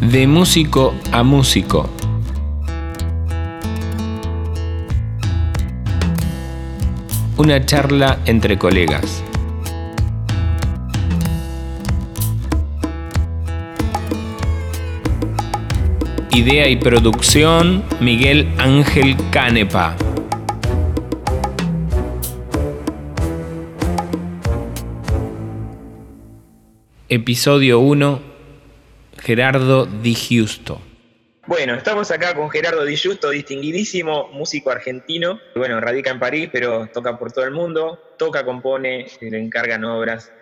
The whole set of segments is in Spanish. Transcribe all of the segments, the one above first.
De músico a músico. Una charla entre colegas. Idea y producción Miguel Ángel Canepa. Episodio 1 Gerardo Di Giusto. Bueno, estamos acá con Gerardo Di Giusto, distinguidísimo músico argentino. Bueno, radica en París, pero toca por todo el mundo. Toca, compone, le encargan obras.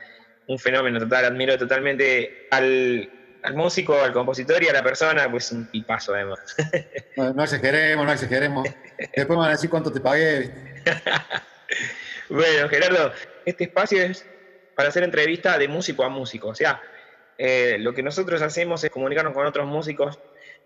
Un fenómeno total. Admiro totalmente al, músico, al compositor y a la persona, pues un tipazo además. No, no exageremos, no exageremos. Después me van a decir cuánto te pagué. bueno, Gerardo, este espacio es para hacer entrevista de músico a músico. O sea, eh, lo que nosotros hacemos es comunicarnos con otros músicos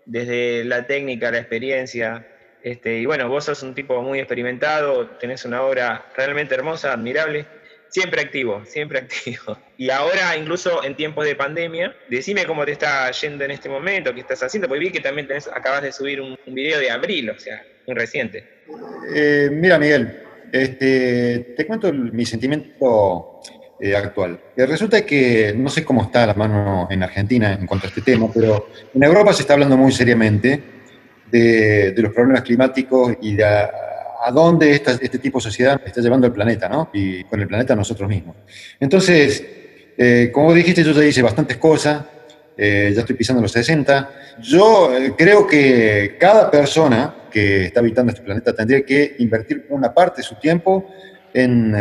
desde la técnica, la experiencia. Este, y bueno, vos sos un tipo muy experimentado, tenés una obra realmente hermosa, admirable, siempre activo, siempre activo. Y ahora, incluso en tiempos de pandemia, decime cómo te está yendo en este momento, qué estás haciendo, porque vi que también acabas de subir un, video de abril, o sea, muy reciente. Eh, mira, Miguel, este, te cuento mi sentimiento eh, actual. Eh, resulta que no sé cómo está la mano en Argentina en cuanto a este tema, pero en Europa se está hablando muy seriamente de, los problemas climáticos y de a, dónde este tipo de sociedad está llevando el planeta, ¿no? Y con el planeta nosotros mismos. Entonces, eh, como dijiste, yo ya hice bastantes cosas, ya estoy pisando los 60. Yo creo que cada persona que está habitando este planeta tendría que invertir una parte de su tiempo en,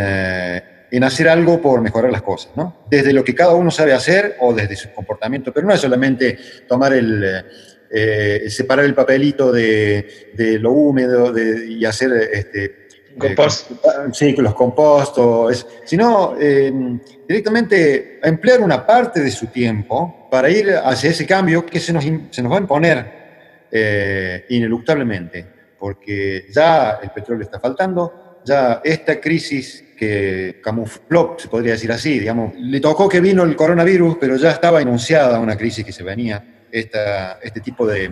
en hacer algo por mejorar las cosas, ¿no? Desde lo que cada uno sabe hacer o desde su comportamiento, pero no es solamente tomar el, eh, separar el papelito de, lo húmedo y hacer este, eh, compost. sí, los compostos, sino em, directamente emplear una parte de su tiempo para ir hacia ese cambio que se nos, se nos va a imponer eh, ineluctablemente, porque ya el petróleo está faltando, ya esta crisis que camufló, se podría decir así, digamos, le tocó que vino el coronavirus, pero ya estaba anunciada una crisis que se venía, este tipo de,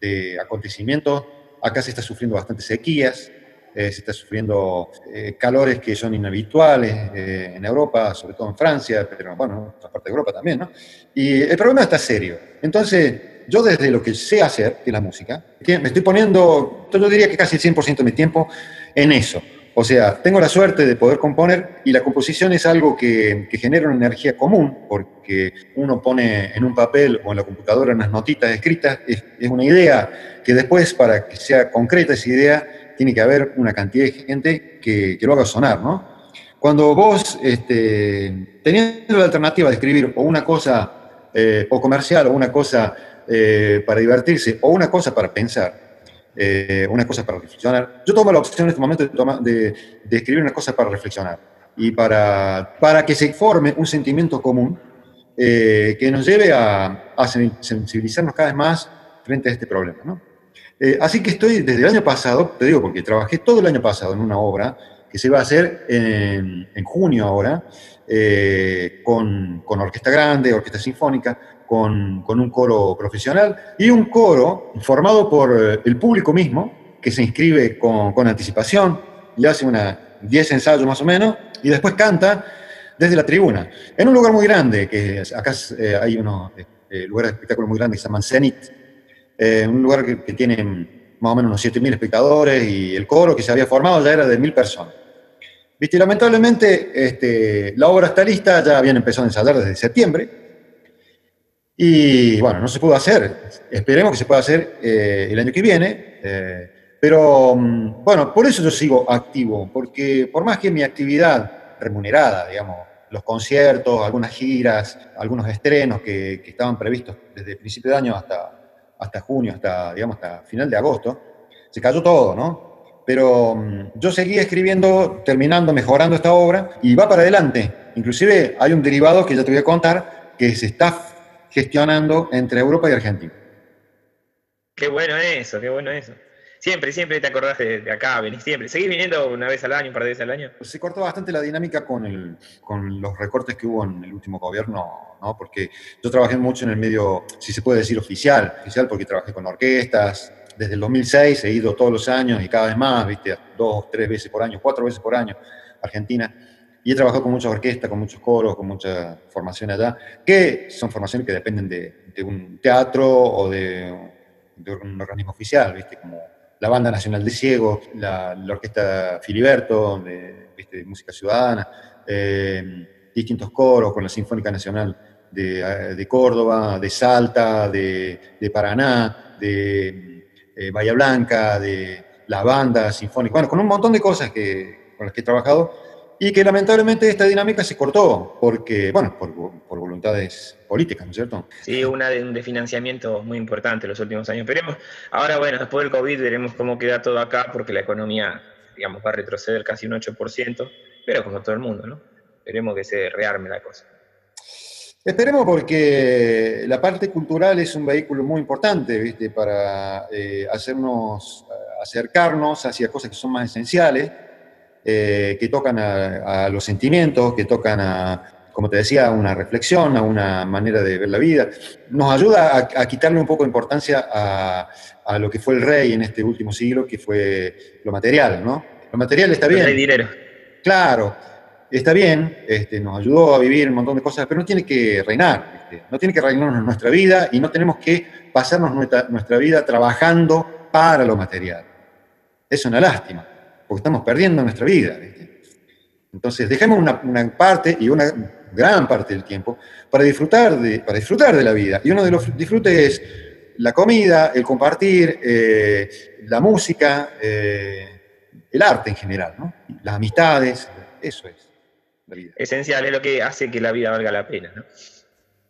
de acontecimientos. Acá se está sufriendo bastantes sequías, eh, se está sufriendo eh, calores que son inhabituales eh, en Europa, sobre todo en Francia, pero bueno, en otra parte de Europa también, ¿no? Y el problema está serio. Entonces, yo desde lo que sé hacer, que es la música, me estoy poniendo, yo diría que casi el 100% de mi tiempo en eso. O sea, tengo la suerte de poder componer y la composición es algo que, genera una energía común, porque uno pone en un papel o en la computadora unas notitas escritas, es, una idea que después, para que sea concreta esa idea, tiene que haber una cantidad de gente que, lo haga sonar, ¿no? Cuando vos, este, teniendo la alternativa de escribir o una cosa eh, o comercial o una cosa eh, para divertirse o una cosa para pensar, eh, una cosa para reflexionar. Yo tomo la opción en este momento de, de, escribir una cosa para reflexionar y para, para que se forme un sentimiento común eh, que nos lleve a, a, sensibilizarnos cada vez más frente a este problema. ¿no? Eh, así que estoy desde el año pasado, te digo porque trabajé todo el año pasado en una obra que se va a hacer en, en junio ahora, con, con orquesta grande, orquesta sinfónica, con, un coro profesional y un coro formado por eh, el público mismo, que se inscribe con, anticipación y hace una 10 ensayos más o menos, y después canta desde la tribuna, en un lugar muy grande, que acá eh, hay unos eh, lugares de espectáculo muy grandes que se llaman Zenit, un lugar que, tiene más o menos unos 7.000 espectadores y el coro que se había formado ya era de 1.000 personas. ¿Viste? lamentablemente este, la obra está lista, ya habían empezado a ensayar desde septiembre, y bueno, no se pudo hacer. Esperemos que se pueda hacer eh, el año que viene. Eh, pero mm, bueno, por eso yo sigo activo, porque por más que mi actividad remunerada, digamos, los conciertos, algunas giras, algunos estrenos que, estaban previstos desde el principio de año hasta, hasta junio, hasta, digamos, hasta final de agosto, se cayó todo, ¿no? Pero mm, yo seguí escribiendo, terminando, mejorando esta obra y va para adelante. Inclusive hay un derivado que ya te voy a contar que se está gestionando entre Europa y Argentina. Qué bueno eso, qué bueno eso. Siempre, siempre te acordás de, acá, venís siempre. ¿Seguís viniendo una vez al año, un par de veces al año? Se cortó bastante la dinámica con, el, con los recortes que hubo en el último gobierno, ¿no? Porque yo trabajé mucho en el medio, si se puede decir oficial, oficial porque trabajé con orquestas. Desde el 2006 he ido todos los años y cada vez más, viste, dos, tres veces por año, cuatro veces por año Argentina. Y he trabajado con muchas orquestas, con muchos coros, con mucha formación allá, que son formaciones que dependen de, de un teatro o de, de, un organismo oficial, ¿viste? Como la Banda Nacional de Ciegos, la, Orquesta Filiberto, de, ¿viste? música ciudadana, eh, distintos coros con la Sinfónica Nacional de, de Córdoba, de Salta, de, de Paraná, de eh, Bahía Blanca, de la banda sinfónica, bueno, con un montón de cosas que, con las que he trabajado y que lamentablemente esta dinámica se cortó, porque, bueno, por, por voluntades políticas, ¿no es cierto? Sí, una de, un de financiamiento muy importante en los últimos años. Veremos, ahora, bueno, después del COVID veremos cómo queda todo acá, porque la economía, digamos, va a retroceder casi un 8%, pero como todo el mundo, ¿no? Esperemos que se rearme la cosa. Esperemos porque la parte cultural es un vehículo muy importante, ¿viste? Para eh, hacernos, acercarnos hacia cosas que son más esenciales eh, que tocan a, a, los sentimientos, que tocan a, como te decía, a una reflexión, a una manera de ver la vida. Nos ayuda a, a quitarle un poco de importancia a, a, lo que fue el rey en este último siglo, que fue lo material, ¿no? Lo material está bien. El dinero. Claro, está bien, este, nos ayudó a vivir un montón de cosas, pero no tiene que reinar, ¿viste? no tiene que reinarnos nuestra vida y no tenemos que pasarnos nuestra, nuestra vida trabajando para lo material. Es una lástima porque estamos perdiendo nuestra vida. ¿viste? Entonces, dejemos una, una, parte y una gran parte del tiempo para disfrutar, de, para disfrutar de la vida. Y uno de los disfrutes es la comida, el compartir, eh, la música, eh, el arte en general, ¿no? las amistades, eso es la vida. Esencial, es lo que hace que la vida valga la pena. ¿no?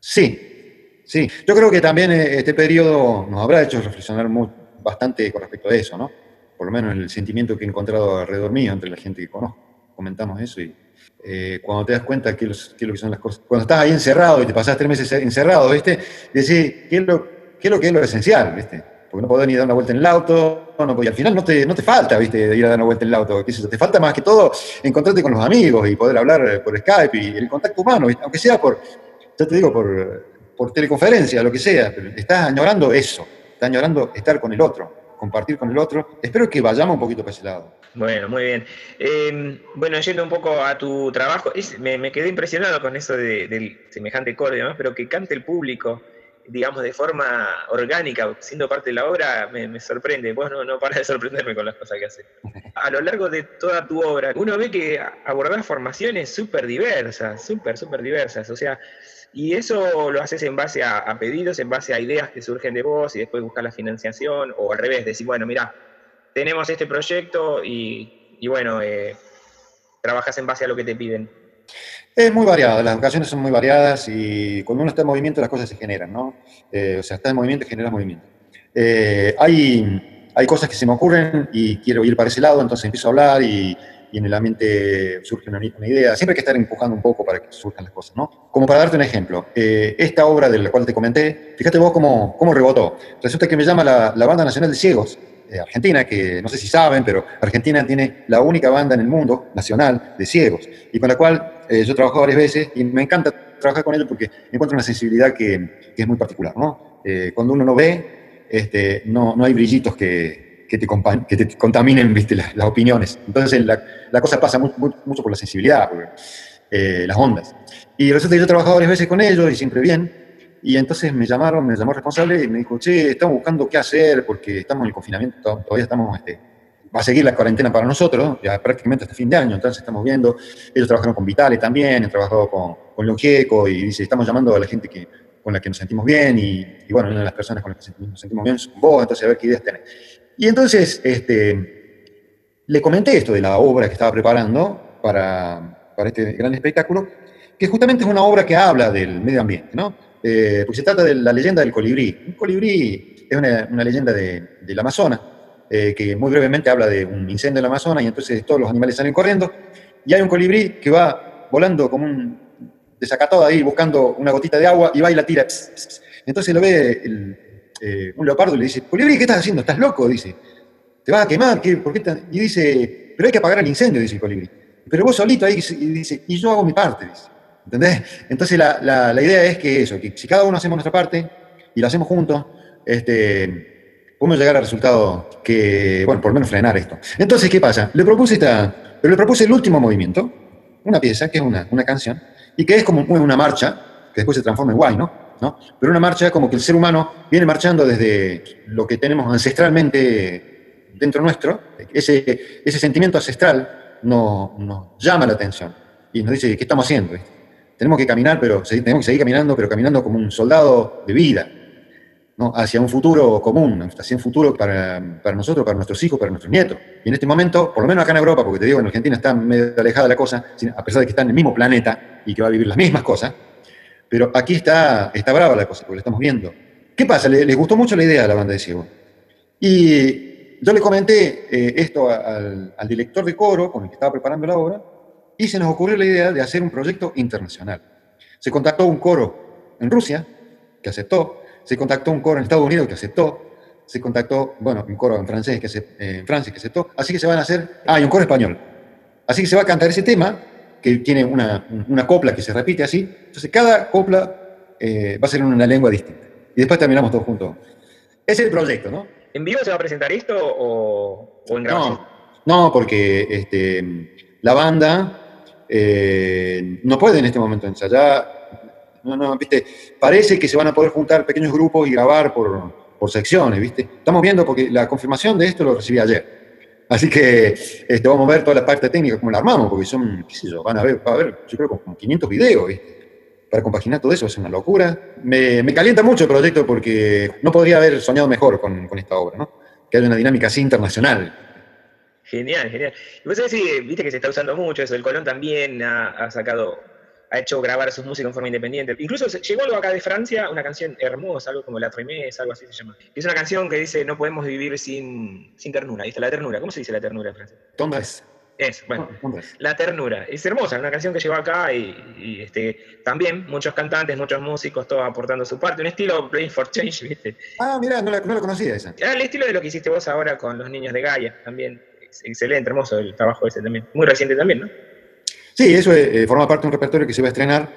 Sí, sí. Yo creo que también eh, este periodo nos habrá hecho reflexionar muy, bastante con respecto a eso, ¿no? Por lo menos el sentimiento que he encontrado alrededor mío, entre la gente que conozco. Comentamos eso y eh, cuando te das cuenta qué es, lo que son las cosas, cuando estás ahí encerrado y te pasas tres meses encerrado, ¿viste? Decís, ¿qué es lo, qué es lo que es lo esencial, ¿viste? Porque no podés ni dar una vuelta en el auto, no, y al final no te, no te falta, ¿viste? Ir a dar una vuelta en el auto, ¿qué es? Te falta más que todo encontrarte con los amigos y poder hablar por Skype y el contacto humano, ¿viste? aunque sea por, ya te digo, por, por teleconferencia, lo que sea, pero estás añorando eso, estás añorando estar con el otro compartir con el otro. Espero que vayamos un poquito para ese lado. Bueno, muy bien. Eh, bueno, yendo un poco a tu trabajo, me, quedé impresionado con eso de, del semejante coro y pero que cante el público, digamos, de forma orgánica, siendo parte de la obra, me, me sorprende. Vos no, no paras de sorprenderme con las cosas que haces. A lo largo de toda tu obra, uno ve que abordás formaciones súper diversas, súper, súper diversas. O sea, y eso lo haces en base a, pedidos, en base a ideas que surgen de vos y después buscar la financiación, o al revés, decir, bueno, mira, tenemos este proyecto y, y bueno, eh, trabajas en base a lo que te piden. Es muy variado, las ocasiones son muy variadas y cuando uno está en movimiento las cosas se generan, ¿no? Eh, o sea, estás en movimiento y generas movimiento. Eh, hay, hay cosas que se me ocurren y quiero ir para ese lado, entonces empiezo a hablar y, y en la mente surge una, una, idea. Siempre hay que estar empujando un poco para que surjan las cosas, ¿no? Como para darte un ejemplo, eh, esta obra de la cual te comenté, fíjate vos cómo, cómo rebotó. Resulta que me llama la, la Banda Nacional de Ciegos de Argentina, que no sé si saben, pero Argentina tiene la única banda en el mundo nacional de ciegos, y con la cual eh, yo he trabajado varias veces y me encanta trabajar con ellos porque encuentro una sensibilidad que, que es muy particular, ¿no? Eh, cuando uno no ve, este, no, no hay brillitos que, que te, que te contaminen ¿viste? Las, las, opiniones. Entonces la, la cosa pasa muy, muy, mucho por la sensibilidad, por eh, las ondas. Y resulta que yo he trabajado varias veces con ellos y siempre bien. Y entonces me llamaron, me llamó el responsable y me dijo, che, estamos buscando qué hacer porque estamos en el confinamiento, todavía estamos, este, va a seguir la cuarentena para nosotros, ya prácticamente hasta fin de año, entonces estamos viendo, ellos trabajaron con Vitale también, han trabajado con, con Longieco y dice, estamos llamando a la gente que, con la que nos sentimos bien y, y bueno, una de las personas con las que nos sentimos bien es vos, entonces a ver qué ideas tenés. Y entonces este, le comenté esto de la obra que estaba preparando para, para este gran espectáculo, que justamente es una obra que habla del medio ambiente, ¿no? Eh, porque se trata de la leyenda del colibrí. Un colibrí es una, una leyenda de, del Amazonas, eh, que muy brevemente habla de un incendio en el Amazonas y entonces todos los animales salen corriendo y hay un colibrí que va volando como un desacatado ahí buscando una gotita de agua y va y la tira. Entonces lo ve el, eh, un leopardo le dice, colibrí, ¿qué estás haciendo? ¿Estás loco? Dice. te vas a quemar, ¿por qué Y dice, pero hay que apagar el incendio, dice el colibrí. Pero vos solito ahí, y dice, y yo hago mi parte, dice. ¿Entendés? Entonces la, la, idea es que eso, que si cada uno hacemos nuestra parte y lo hacemos juntos, este, podemos llegar al resultado que, bueno, por lo menos frenar esto. Entonces, ¿qué pasa? Le propuse esta, pero le propuse el último movimiento, una pieza, que es una, una canción, y que es como una marcha, que después se transforma en guay, ¿no? ¿No? Pero una marcha como que el ser humano viene marchando desde lo que tenemos ancestralmente dentro nuestro, ese, ese sentimiento ancestral nos, nos llama la atención y nos dice, ¿qué estamos haciendo? Tenemos que caminar, pero tenemos que seguir caminando, pero caminando como un soldado de vida, ¿no? hacia un futuro común, hacia un futuro para, para, nosotros, para nuestros hijos, para nuestros nietos. Y en este momento, por lo menos acá en Europa, porque te digo, en Argentina está medio alejada la cosa, a pesar de que está en el mismo planeta y que va a vivir las mismas cosas, pero aquí está, está brava la cosa, porque la estamos viendo. ¿Qué pasa? Les, gustó mucho la idea de la banda de Ciego. Y yo le comenté eh, esto al, al director de coro con el que estaba preparando la obra, y se nos ocurrió la idea de hacer un proyecto internacional. Se contactó un coro en Rusia, que aceptó, se contactó un coro en Estados Unidos, que aceptó, se contactó, bueno, un coro en francés, que se, en Francia, que aceptó, así que se van a hacer, ah, y un coro español. Así que se va a cantar ese tema, que tiene una, una copla que se repite así, entonces cada copla eh, va a ser en una lengua distinta. Y después terminamos todos juntos. Es el proyecto, ¿no? ¿En vivo se va a presentar esto o, o en grabación? No, no porque este, la banda eh, no puede en este momento ensayar. No, no, viste, parece que se van a poder juntar pequeños grupos y grabar por, por secciones, viste. Estamos viendo porque la confirmación de esto lo recibí ayer. Así que este, vamos a ver toda la parte técnica, cómo la armamos, porque son, qué sé yo, van a ver, va a haber, yo creo, como 500 videos, ¿viste? Para compaginar todo eso es una locura. Me, calienta mucho el proyecto porque no podría haber soñado mejor con, esta obra, ¿no? Que haya una dinámica así internacional. Genial, genial. Y vos sabés viste que se está usando mucho eso, el Colón también ha, sacado, ha hecho grabar sus músicos en forma independiente. Incluso llegó algo acá de Francia, una canción hermosa, algo como La Tremés, algo así se llama. Es una canción que dice, no podemos vivir sin, sin ternura. Dice la ternura. ¿Cómo se dice la ternura en francés? Tendresse. Es, bueno, La Ternura. Es hermosa, una canción que llegó acá y, este, también muchos cantantes, muchos músicos, todos aportando su parte. Un estilo Playing for Change, ¿viste? Ah, mira, no la, no la conocía esa. Ah, el estilo de lo que hiciste vos ahora con los niños de Gaia, también excelente, hermoso el trabajo ese también. Muy reciente también, ¿no? Sí, eso eh, forma parte de un repertorio que se va a estrenar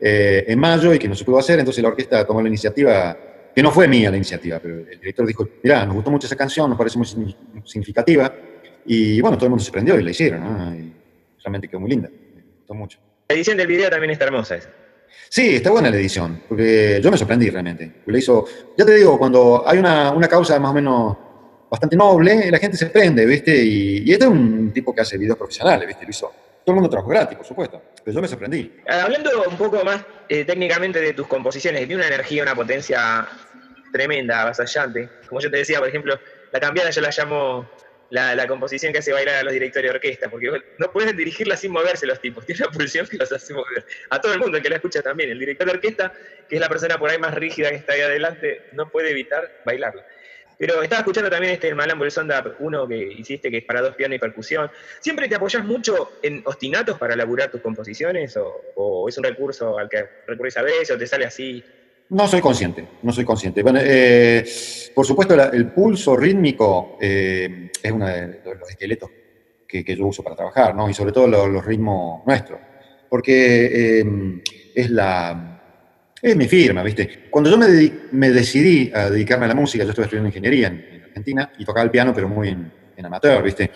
eh, en mayo y que no se pudo hacer, entonces la orquesta tomó la iniciativa, que no fue mía la iniciativa, pero el director dijo, mira, nos gustó mucho esa canción, nos parece muy significativa, y bueno, todo el mundo se prendió y la hicieron, ¿no? Y realmente quedó muy linda, me gustó mucho. La edición del video también está hermosa esa. Sí, está buena la edición, porque yo me sorprendí realmente. Le hizo, ya te digo, cuando hay una, una causa más o menos bastante noble, la gente se prende, ¿viste? Y, este es un tipo que hace videos profesionales, ¿viste? Lo hizo. Todo el mundo trabajó gratis, por supuesto, pero yo me sorprendí. Ah, hablando un poco más eh, técnicamente de tus composiciones, tiene una energía, una potencia tremenda, avasallante. Como yo te decía, por ejemplo, la cambiada yo la llamo la, composición que hace bailar a los directores de orquesta, porque no pueden dirigirla sin moverse los tipos, tiene una pulsión que los hace mover. A todo el mundo que la escucha también, el director de orquesta, que es la persona por ahí más rígida que está ahí adelante, no puede evitar bailarla. Pero estaba escuchando también este Malambo el Sonda 1 que hiciste, que es para dos pianos y percusión. ¿Siempre te apoyas mucho en ostinatos para elaborar tus composiciones? ¿O, es un recurso al que recurres a veces o te sale así? No soy consciente, no soy consciente. Bueno, eh, por supuesto, el pulso rítmico eh, es uno de los esqueletos que, yo uso para trabajar, ¿no? Y sobre todo los, ritmos nuestros. Porque eh, es la, es mi firma, ¿viste? Cuando yo me, me, decidí a dedicarme a la música, yo estuve estudiando ingeniería en, Argentina y tocaba el piano, pero muy en, amateur, ¿viste?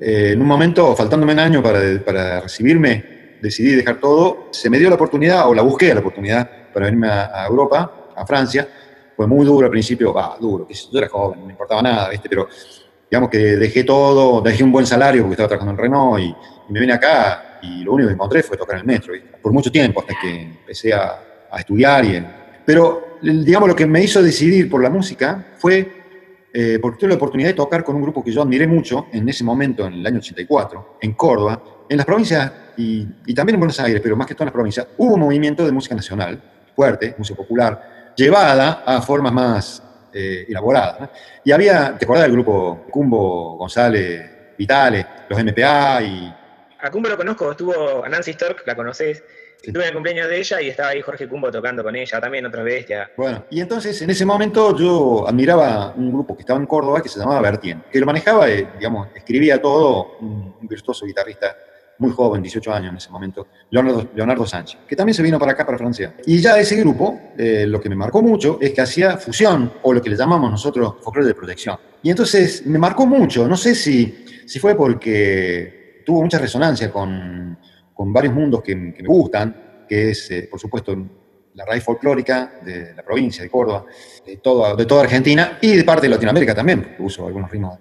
Eh, en un momento, faltándome un año para, para, recibirme, decidí dejar todo. Se me dio la oportunidad, o la busqué la oportunidad, para venirme a, Europa, a Francia. Fue muy duro al principio, va, duro, yo era joven, no me importaba nada, ¿viste? Pero digamos que dejé todo, dejé un buen salario porque estaba trabajando en Renault y, me vine acá y lo único que encontré fue tocar el metro, ¿viste? Por mucho tiempo, hasta que empecé a a estudiar. Y, pero, digamos, lo que me hizo decidir por la música fue eh, porque tuve la oportunidad de tocar con un grupo que yo admiré mucho en ese momento, en el año 84, en Córdoba, en las provincias y, también en Buenos Aires, pero más que todo en las provincias, hubo un movimiento de música nacional fuerte, música popular, llevada a formas más eh, elaboradas. Y había, ¿te acordás del grupo Cumbo, González, Vitales, los MPA y... A Cumbo lo conozco, estuvo a Nancy Stork, la conoces, Estuve en el cumpleaños de ella y estaba ahí Jorge Cumbo tocando con ella, también otra bestia. Bueno, y entonces en ese momento yo admiraba un grupo que estaba en Córdoba que se llamaba Bertien, que lo manejaba, eh, digamos, escribía todo un, un virtuoso guitarrista muy joven, 18 años en ese momento, Leonardo, Leonardo Sánchez, que también se vino para acá, para Francia. Y ya ese grupo, eh, lo que me marcó mucho es que hacía fusión, o lo que le llamamos nosotros folclore de protección. Y entonces me marcó mucho, no sé si, si fue porque tuvo mucha resonancia con, con varios mundos que, que, me gustan, que es, eh, por supuesto, la raíz folclórica de la provincia de Córdoba, de, todo, de toda Argentina y de parte de Latinoamérica también, porque uso algunos ritmos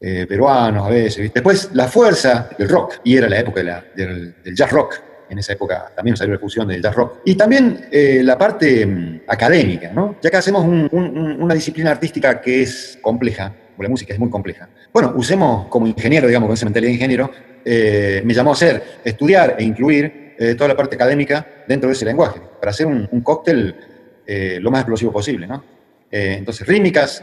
eh, peruanos a veces. ¿viste? Después la fuerza del rock, y era la época de la, del, del, jazz rock. En esa época también salió la fusión del jazz rock. Y también eh, la parte um, académica, ¿no? ya que hacemos un, un, una disciplina artística que es compleja, la música es muy compleja. Bueno, usemos como ingeniero, digamos, con esa mentalidad de ingeniero, eh, me llamó a hacer, estudiar e incluir eh, toda la parte académica dentro de ese lenguaje, para hacer un, un cóctel eh, lo más explosivo posible. ¿no? entonces, rítmicas,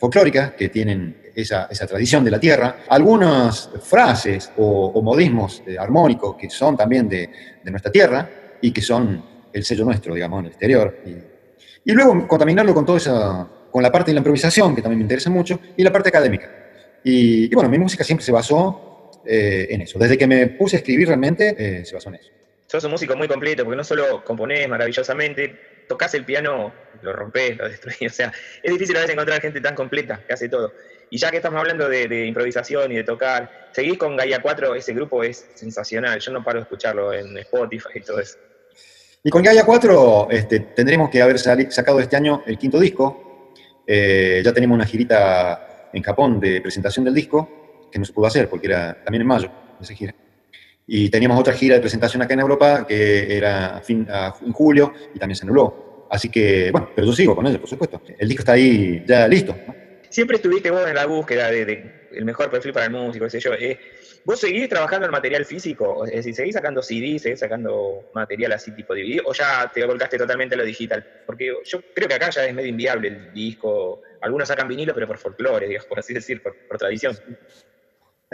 folclóricas, que tienen esa, esa, tradición de la tierra, algunas frases o, o modismos eh, armónicos que son también de, de, nuestra tierra y que son el sello nuestro, digamos, en el exterior. Y, y luego contaminarlo con toda esa, con la parte de la improvisación, que también me interesa mucho, y la parte académica. Y, y bueno, mi música siempre se basó eh, en eso. Desde que me puse a escribir realmente, eh, se basó en eso. Sos un músico muy completo, porque no solo componés maravillosamente, tocas el piano, lo rompés, lo destruís. O sea, es difícil a veces encontrar gente tan completa que hace todo. Y ya que estamos hablando de, de, improvisación y de tocar, seguís con Gaia 4, ese grupo es sensacional. Yo no paro de escucharlo en Spotify y todo eso. Y con Gaia 4 este, tendremos que haber sacado este año el quinto disco. Eh, ya tenemos una girita en Japón de presentación del disco, que no se pudo hacer porque era también en mayo esa gira. Y teníamos otra gira de presentación acá en Europa que era fin, en julio y también se anuló. Así que, bueno, pero yo sigo con ello, por supuesto. El disco está ahí ya listo. Siempre estuviste vos en la búsqueda de, el mejor perfil para el músico, qué sé yo. Eh, ¿Vos seguís trabajando en material físico? Es decir, ¿seguís sacando CD, seguís sacando material así tipo DVD? ¿O ya te volcaste totalmente a lo digital? Porque yo creo que acá ya es medio inviable el disco. Algunos sacan vinilo, pero por folclore, digamos, por así decir, por tradición.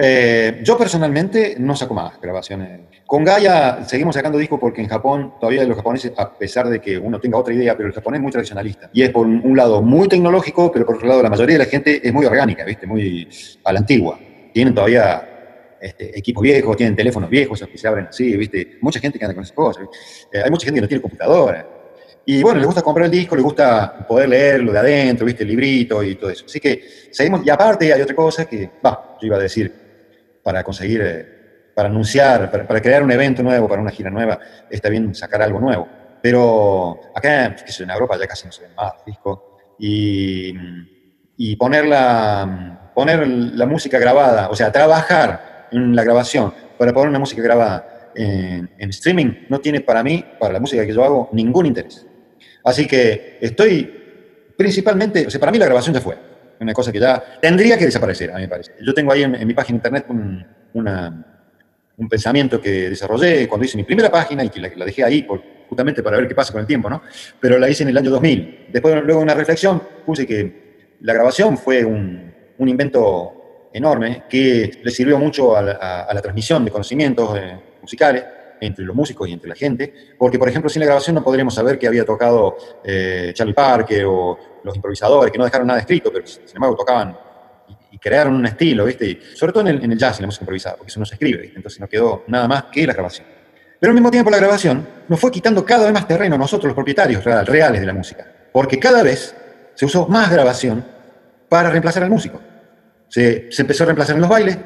Eh, yo personalmente no saco más grabaciones. Con Gaia seguimos sacando discos porque en Japón, todavía los japoneses, a pesar de que uno tenga otra idea, pero el japonés es muy tradicionalista. Y es por un lado muy tecnológico, pero por otro lado la mayoría de la gente es muy orgánica, ¿viste? Muy a la antigua. Tienen todavía este, equipos viejos, tienen teléfonos viejos que se abren así, ¿viste? Mucha gente que anda con esas cosas. Eh, hay mucha gente que no tiene computadora. Y bueno, le gusta comprar el disco, le gusta poder leerlo de adentro, ¿viste? El librito y todo eso. Así que seguimos. Y aparte hay otra cosa que, va, yo iba a decir, para conseguir, eh, para anunciar, para, para, crear un evento nuevo, para una gira nueva, está bien sacar algo nuevo. Pero acá, en Europa ya casi no se ven más discos. Y, y poner, la, poner la música grabada, o sea, trabajar en la grabación para poner una música grabada en, en streaming no tiene para mí, para la música que yo hago, ningún interés. Así que estoy principalmente, o sea, para mí la grabación ya fue una cosa que ya tendría que desaparecer, a mí me parece. Yo tengo ahí en, en mi página de internet un, una, un, pensamiento que desarrollé cuando hice mi primera página y que la, la dejé ahí por, justamente para ver qué pasa con el tiempo, ¿no? Pero la hice en el año 2000. Después, luego de una reflexión, puse que la grabación fue un, un invento enorme que le sirvió mucho a la, a, a la transmisión de conocimientos eh, musicales entre los músicos y entre la gente, porque por ejemplo sin la grabación no podríamos saber que había tocado eh, Charlie Parker o los improvisadores, que no dejaron nada escrito, pero sin embargo tocaban y, y crearon un estilo, ¿viste? Y sobre todo en el, en el, jazz, en la música improvisada, porque eso no se escribe, ¿viste? Entonces no quedó nada más que la grabación. Pero al mismo tiempo la grabación nos fue quitando cada vez más terreno a nosotros los propietarios real, reales de la música, porque cada vez se usó más grabación para reemplazar al músico. Se, se empezó a reemplazar en los bailes,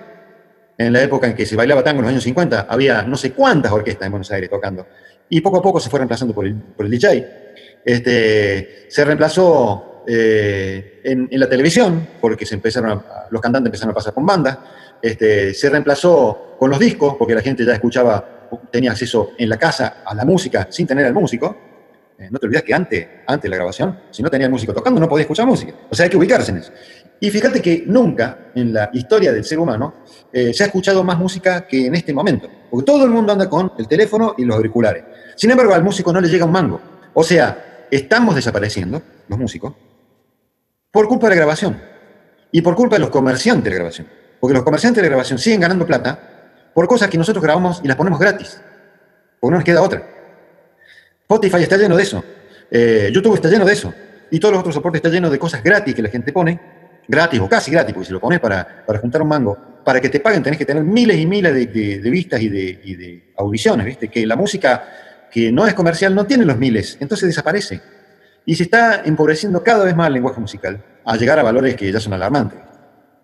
en la época en que se bailaba tango en los años 50, había no sé cuántas orquestas en Buenos Aires tocando. Y poco a poco se fue reemplazando por el, por el DJ. Este, se reemplazó eh, en, en, la televisión, porque se empezaron a, los cantantes empezaron a pasar con bandas. Este, se reemplazó con los discos, porque la gente ya escuchaba, tenía acceso en la casa a la música sin tener al músico. Eh, no te olvides que antes, antes de la grabación, si no tenía el músico tocando, no podía escuchar música. O sea, hay que ubicarse en eso. Y fíjate que nunca en la historia del ser humano eh, se ha escuchado más música que en este momento. Porque todo el mundo anda con el teléfono y los auriculares. Sin embargo, al músico no le llega un mango. O sea, estamos desapareciendo, los músicos, por culpa de la grabación. Y por culpa de los comerciantes de la grabación. Porque los comerciantes de la grabación siguen ganando plata por cosas que nosotros grabamos y las ponemos gratis. Porque no nos queda otra. Spotify está lleno de eso. Eh, YouTube está lleno de eso. Y todos los otros soportes están llenos de cosas gratis que la gente pone, gratis o casi gratis, porque si lo pones para, para juntar un mango, para que te paguen tenés que tener miles y miles de, vistas y de, y de audiciones, ¿viste? Que la música que no es comercial no tiene los miles, entonces desaparece. Y se está empobreciendo cada vez más el lenguaje musical, a llegar a valores que ya son alarmantes.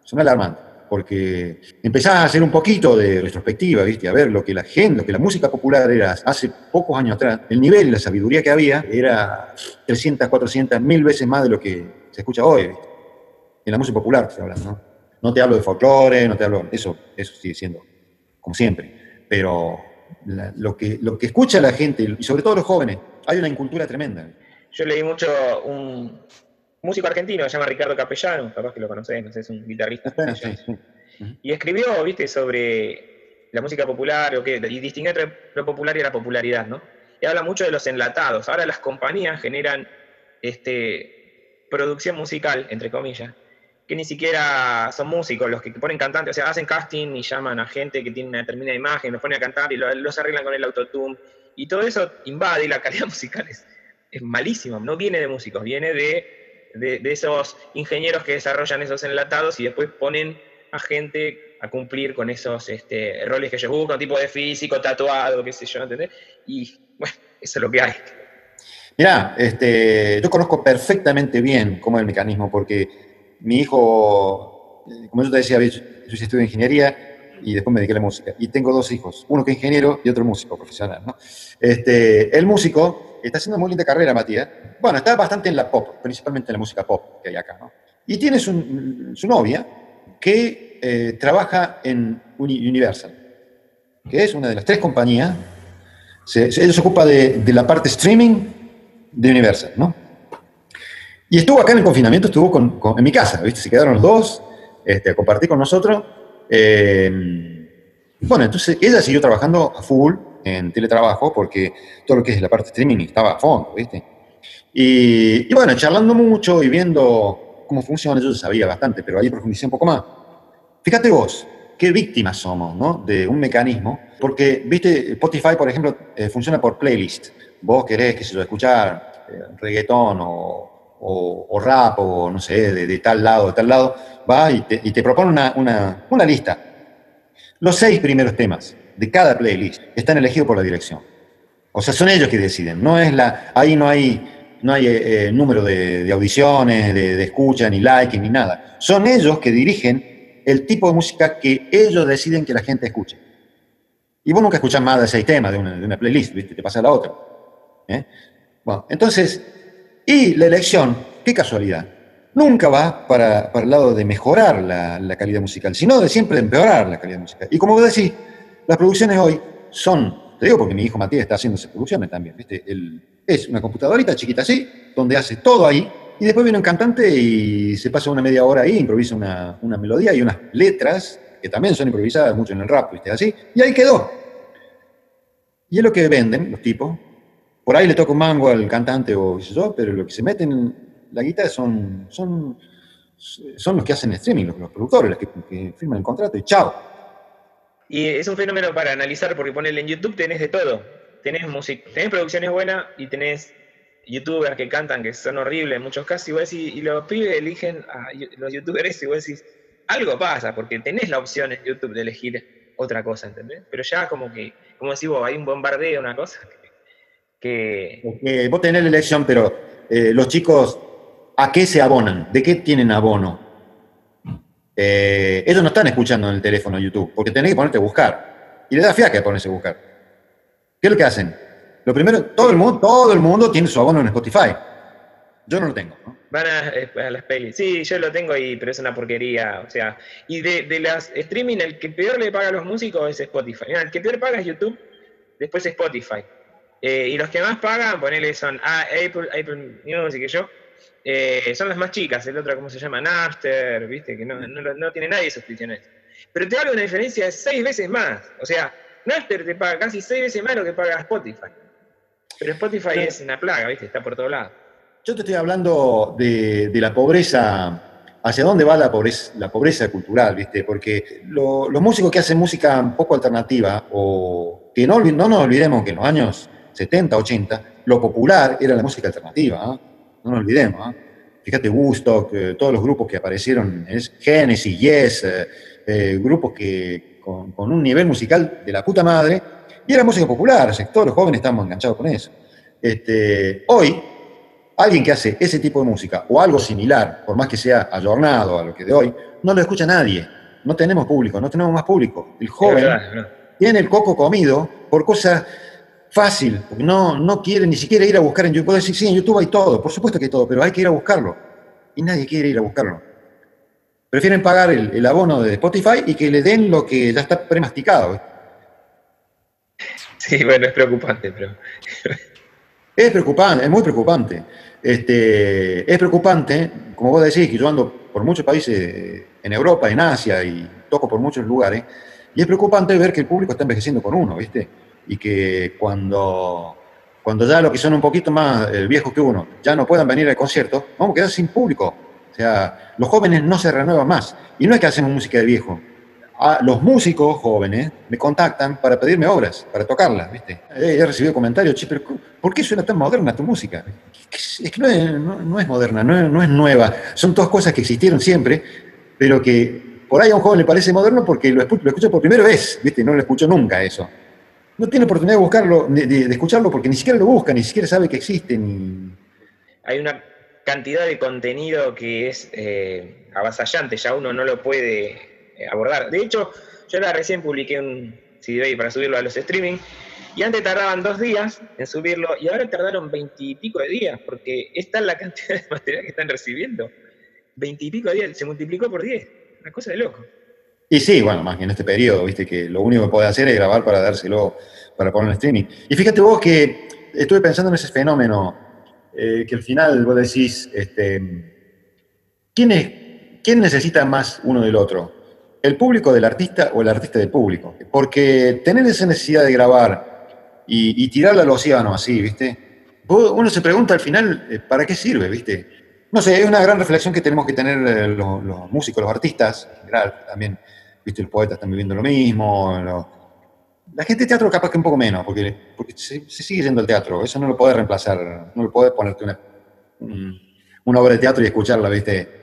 Son alarmantes, porque empezás a hacer un poquito de retrospectiva, ¿viste? A ver lo que la gente, lo que la música popular era hace pocos años atrás, el nivel y la sabiduría que había era 300, 400, mil veces más de lo que se escucha hoy, ¿viste? En la música popular estoy hablando, ¿no? No te hablo de folclore, no te hablo, eso, eso sigue siendo como siempre, pero la- lo, que, lo que escucha la gente, y sobre todo los jóvenes, hay una incultura tremenda. Yo leí mucho un músico argentino, se llama Ricardo Capellano, capaz que lo conocés, no sé, es un guitarrista. Sí, sí. Y escribió, viste, sobre la música popular, o qué, y distinguió entre lo popular y la popularidad, ¿no? Y habla mucho de los enlatados. Ahora las compañías generan este, producción musical, entre comillas, que ni siquiera son músicos los que ponen cantantes, o sea, hacen casting y llaman a gente que tiene una determinada imagen, los ponen a cantar y lo- los arreglan con el autotune. Y todo eso invade la calidad musical es, es malísima, no viene de músicos, viene de, de- de esos ingenieros que desarrollan esos enlatados y después ponen a gente a cumplir con esos este, roles que ellos buscan, tipo de físico, tatuado, qué sé yo, ¿entendés? Y bueno, eso es lo que hay. Mirá, este, yo conozco perfectamente bien cómo es el mecanismo, porque mi hijo, eh, como yo te decía, yo, yo sí estudio ingeniería y después me dediqué a la música. Y tengo dos hijos, uno que es ingeniero y otro músico profesional. ¿no? Este, el músico está haciendo muy linda carrera, Matías. Bueno, está bastante en la pop, principalmente en la música pop que hay acá. ¿no? Y tiene su, su novia que eh, trabaja en Uni- Universal, que es una de las tres compañías. Se, se- ella se ocupa de, de la parte streaming de Universal, ¿no? Y estuvo acá en el confinamiento, estuvo en mi casa, ¿viste? Se quedaron los dos este, a compartir con nosotros. Eh, bueno, entonces ella siguió trabajando a full en teletrabajo porque todo lo que es la parte streaming estaba a fondo, ¿viste? Y, bueno, charlando mucho y viendo cómo funciona, yo sabía bastante, pero ahí profundicé un poco más. Fíjate vos, qué víctimas somos, ¿no? De un mecanismo, porque, viste, Spotify, por ejemplo, eh, funciona por playlist. Vos querés, qué sé yo, escuchar eh, reggaetón o, o- o rap o, no sé, de, de tal lado, de tal lado, va y te, y te propone una, una- una lista. Los seis primeros temas de cada playlist están elegidos por la dirección. O sea, son ellos que deciden. No es la, ahí no hay, no hay eh, eh, número de, de audiciones, de, de escucha, ni like, ni nada. Son ellos que dirigen el tipo de música que ellos deciden que la gente escuche. Y vos nunca escuchás más de seis temas de una, de una playlist, ¿viste? Te pasa a la otra. ¿eh? Bueno, entonces, y la elección, qué casualidad, nunca va para, el lado de mejorar la, la calidad musical, sino de siempre empeorar la calidad musical. Y como vos decís, las producciones hoy son, te digo porque mi hijo Matías está haciendo esas producciones también, ¿viste? Él es una computadorita chiquita así, donde hace todo ahí, y después viene un cantante y se pasa una media hora ahí, improvisa una, una melodía y unas letras, que también son improvisadas mucho en el rap, ¿viste? Así, y ahí quedó. Y es lo que venden los tipos. Por ahí le toca un mango al cantante o qué sé yo, pero lo que se meten en la guitarra son, son, son los que hacen streaming, los, productores, los que, firman el contrato y chao. Y es un fenómeno para analizar, porque ponele en YouTube tenés de todo. Tenés, music tenés producciones buenas y tenés youtubers que cantan que son horribles en muchos casos, y, vos decís, y los pibes eligen a los youtubers y vos decís, algo pasa, porque tenés la opción en YouTube de elegir otra cosa, ¿entendés? Pero ya como que, como decís vos, hay un bombardeo, una cosa. Que Porque vos tenés la elección, pero eh, los chicos, ¿a qué se abonan? ¿De qué tienen abono? Eh, ellos no están escuchando en el teléfono YouTube, porque tenés que ponerte a buscar. Y le da fiaca ponerse a buscar. ¿Qué es lo que hacen? Lo primero, todo el mundo, todo el mundo tiene su abono en Spotify. Yo no lo tengo. ¿no? Van a, eh, a las pelis. Sí, yo lo tengo ahí, pero es una porquería. O sea, y de, de las streaming, el que peor le paga a los músicos es Spotify. El que peor paga es YouTube, después Spotify. Eh, y los que más pagan, ponele, son ah, Apple, Apple Music y yo. eh, son las más chicas, el otro, ¿cómo se llama? Napster, ¿viste? Que no, no, no tiene nadie suscripciones. Pero te hablo de una diferencia de seis veces más. O sea, Napster te paga casi seis veces más lo que paga Spotify. Pero Spotify es una plaga, ¿viste? Está por todos lados. Yo te estoy hablando de, de la pobreza, hacia dónde va la pobreza, la pobreza cultural, ¿viste? Porque lo- los músicos que hacen música un poco alternativa, o que no, no nos olvidemos que en los años 70, 80, lo popular era la música alternativa, ¿ah? no nos olvidemos. ¿ah? Fíjate, Woodstock, eh, todos los grupos que aparecieron, es Genesis, Yes, eh, eh, grupos que con, con, un nivel musical de la puta madre, y era música popular, o sea, todos los jóvenes estamos enganchados con eso. Este, hoy, alguien que hace ese tipo de música o algo similar, por más que sea ayornado a lo que de hoy, no lo escucha nadie. No tenemos público, no tenemos más público. El joven tiene el coco comido por cosas fácil, porque no, no quiere ni siquiera ir a buscar en YouTube. Puedo decir, sí, en YouTube hay todo, por supuesto que hay todo, pero hay que ir a buscarlo. Y nadie quiere ir a buscarlo. Prefieren pagar el, el abono de Spotify y que le den lo que ya está premasticado. Sí, bueno, es preocupante, pero... Es preocupante, es muy preocupante. Este, es preocupante, como vos decís, que yo ando por muchos países en Europa, en Asia y toco por muchos lugares, y es preocupante ver que el público está envejeciendo con uno, ¿viste? Y que cuando, cuando ya los que son un poquito más eh, viejos que uno ya no puedan venir al concierto, vamos a quedar sin público. O sea, los jóvenes no se renuevan más. Y no es que hacemos música de viejo, los músicos jóvenes me contactan para pedirme obras, para tocarlas, ¿viste? He, recibido comentarios, che, pero ¿por qué suena tan moderna tu música? Es que no es, no, es moderna, no no es, nueva. Son todas cosas que existieron siempre, pero que por ahí a un joven le parece moderno porque lo escucha por primera vez, ¿viste? No lo escuchó nunca eso. No tiene oportunidad de buscarlo, de, de, escucharlo porque ni siquiera lo busca, ni siquiera sabe que existe. Hay una cantidad de contenido que es eh, avasallante, ya uno no lo puede eh, abordar. De hecho, yo ahora recién publiqué un CD para subirlo a los streaming y antes tardaban dos días en subirlo y ahora tardaron veintipico de días porque esta es la cantidad de material que están recibiendo. Veintipico de días, se multiplicó por diez. Una cosa de loco. Y sí, bueno, más que en este periodo, viste que lo único que puede hacer es grabar para dárselo, para poner en streaming. Y fíjate vos que estuve pensando en ese fenómeno, eh, que al final vos decís, este, ¿quién, es, ¿quién necesita más uno del otro? el público del artista o el artista del público. Porque tener esa necesidad de grabar y, y tirarla al océano así, ¿viste? Uno se pregunta al final, eh, ¿para qué sirve, viste? No sé, es una gran reflexión que tenemos que tener eh, los, músicos, los artistas en general, también, viste, los poetas están viviendo lo mismo, la gente de teatro capaz que un poco menos, porque, porque se, sigue yendo al teatro, eso no lo puede reemplazar, no lo puede ponerte una, una obra de teatro y escucharla, viste,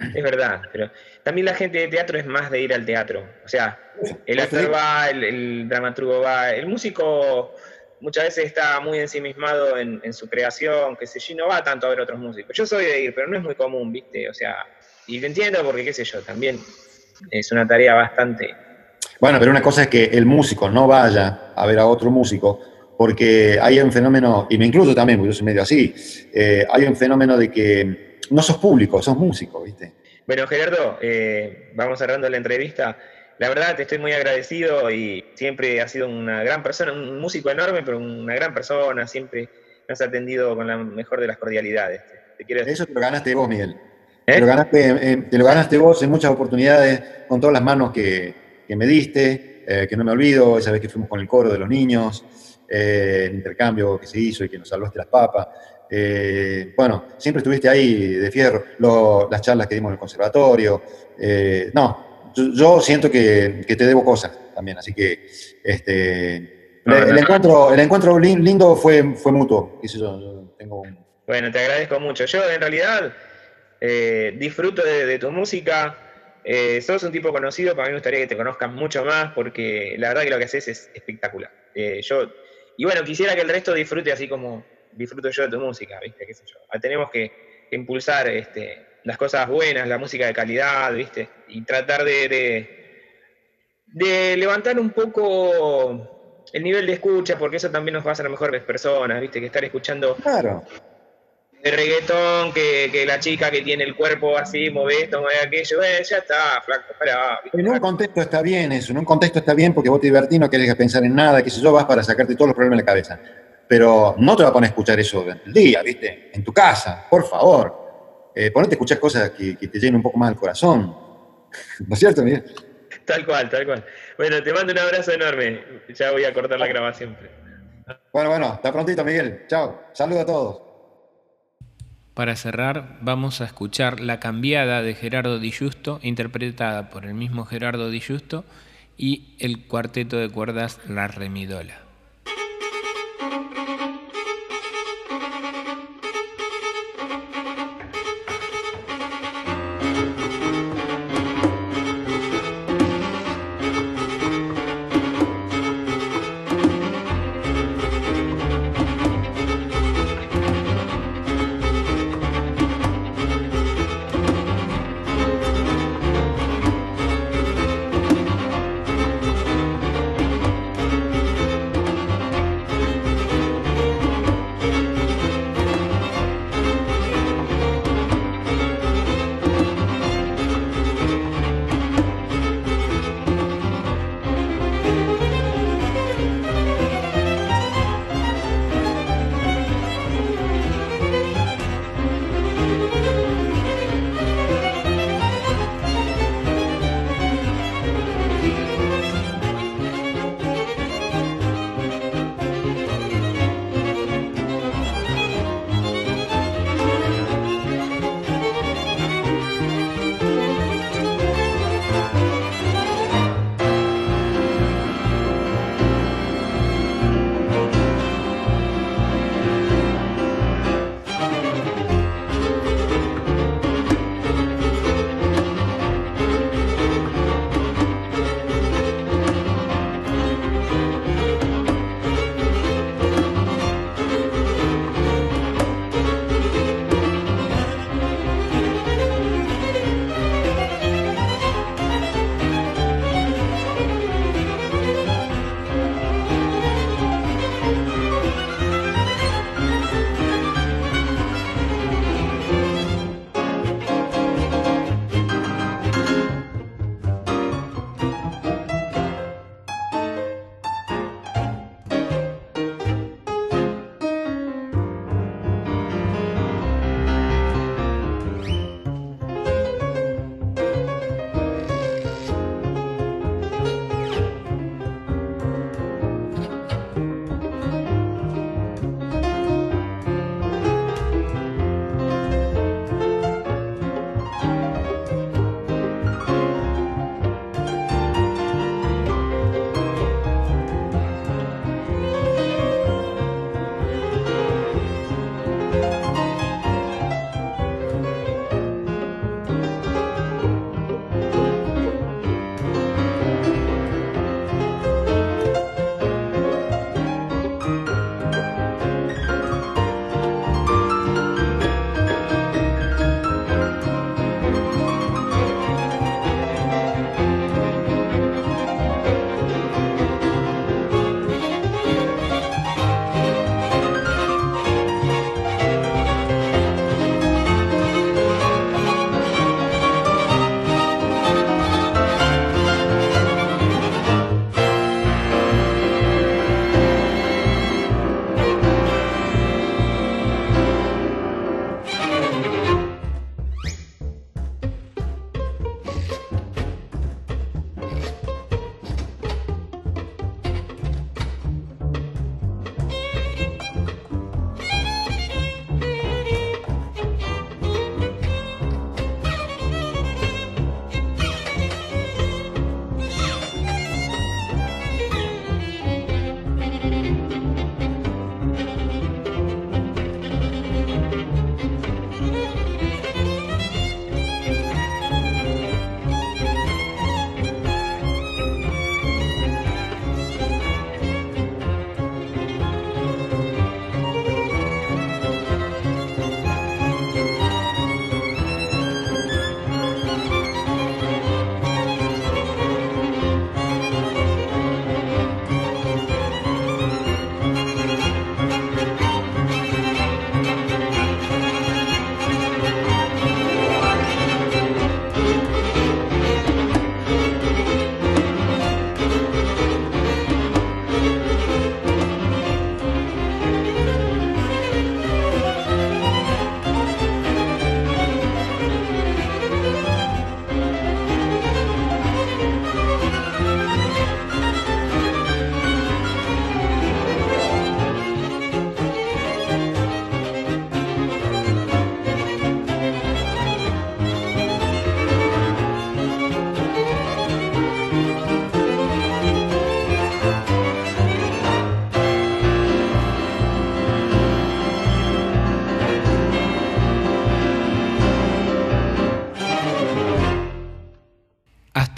es verdad, pero también la gente de teatro es más de ir al teatro. O sea, el actor va, el, dramaturgo va, el músico muchas veces está muy ensimismado en, en, su creación, que sé yo, no va tanto a ver otros músicos. Yo soy de ir, pero no es muy común, ¿viste? O sea, y lo entiendo porque, qué sé yo, también es una tarea bastante... Bueno, pero una cosa es que el músico no vaya a ver a otro músico, porque hay un fenómeno, y me incluyo también, porque yo soy medio así, eh, hay un fenómeno de que no sos público, sos músico, ¿viste? Bueno, Gerardo, eh, vamos cerrando la entrevista. La verdad, te estoy muy agradecido y siempre has sido una gran persona, un músico enorme, pero una gran persona, siempre me has atendido con la mejor de las cordialidades. Te quiero... Eso te lo ganaste vos, Miguel. ¿Eh? Te, lo ganaste, eh, te, lo ganaste, vos en muchas oportunidades, con todas las manos que, que me diste, que no me olvido, esa vez que fuimos con el coro de los niños, el intercambio que se hizo y que nos salvaste las papas. Eh, bueno, siempre estuviste ahí de fierro, las charlas que dimos en el conservatorio. Eh, no, yo, siento que, te debo cosas también, así que este, el, encuentro, el encuentro lindo fue, fue mutuo. tengo Bueno, te agradezco mucho. Yo en realidad eh, disfruto de, tu música. sos un tipo conocido, para mí me gustaría que te conozcan mucho más porque la verdad que lo que haces es espectacular. yo, y bueno, quisiera que el resto disfrute así como, disfruto yo de tu música, ¿viste? ¿Qué sé yo? Ah, tenemos que, impulsar este, las cosas buenas, la música de calidad, ¿viste? Y tratar de, de, levantar un poco el nivel de escucha, porque eso también nos va a hacer mejores personas, ¿viste? Que estar escuchando claro. De reggaetón, que, la chica que tiene el cuerpo así, mueve esto, mueve aquello, eh, ya está, flaco, para. En un contexto está bien eso, en un contexto está bien porque vos te divertís, no querés pensar en nada, que si yo, vas para sacarte todos los problemas de la cabeza pero no te va a poner a escuchar eso durante el día, ¿viste? En tu casa, por favor. Eh, ponete a escuchar cosas que, te llenen un poco más el corazón. ¿No es cierto, Miguel? Tal cual, tal cual. Bueno, te mando un abrazo enorme. Ya voy a cortar la grabación. Bueno, bueno, hasta prontito, Miguel. Chao. Saludos a todos. Para cerrar, vamos a escuchar La cambiada de Gerardo Di Giusto, interpretada por el mismo Gerardo Di Giusto, y el cuarteto de cuerdas La Remidola.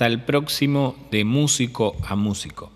Hasta el próximo de músico a músico.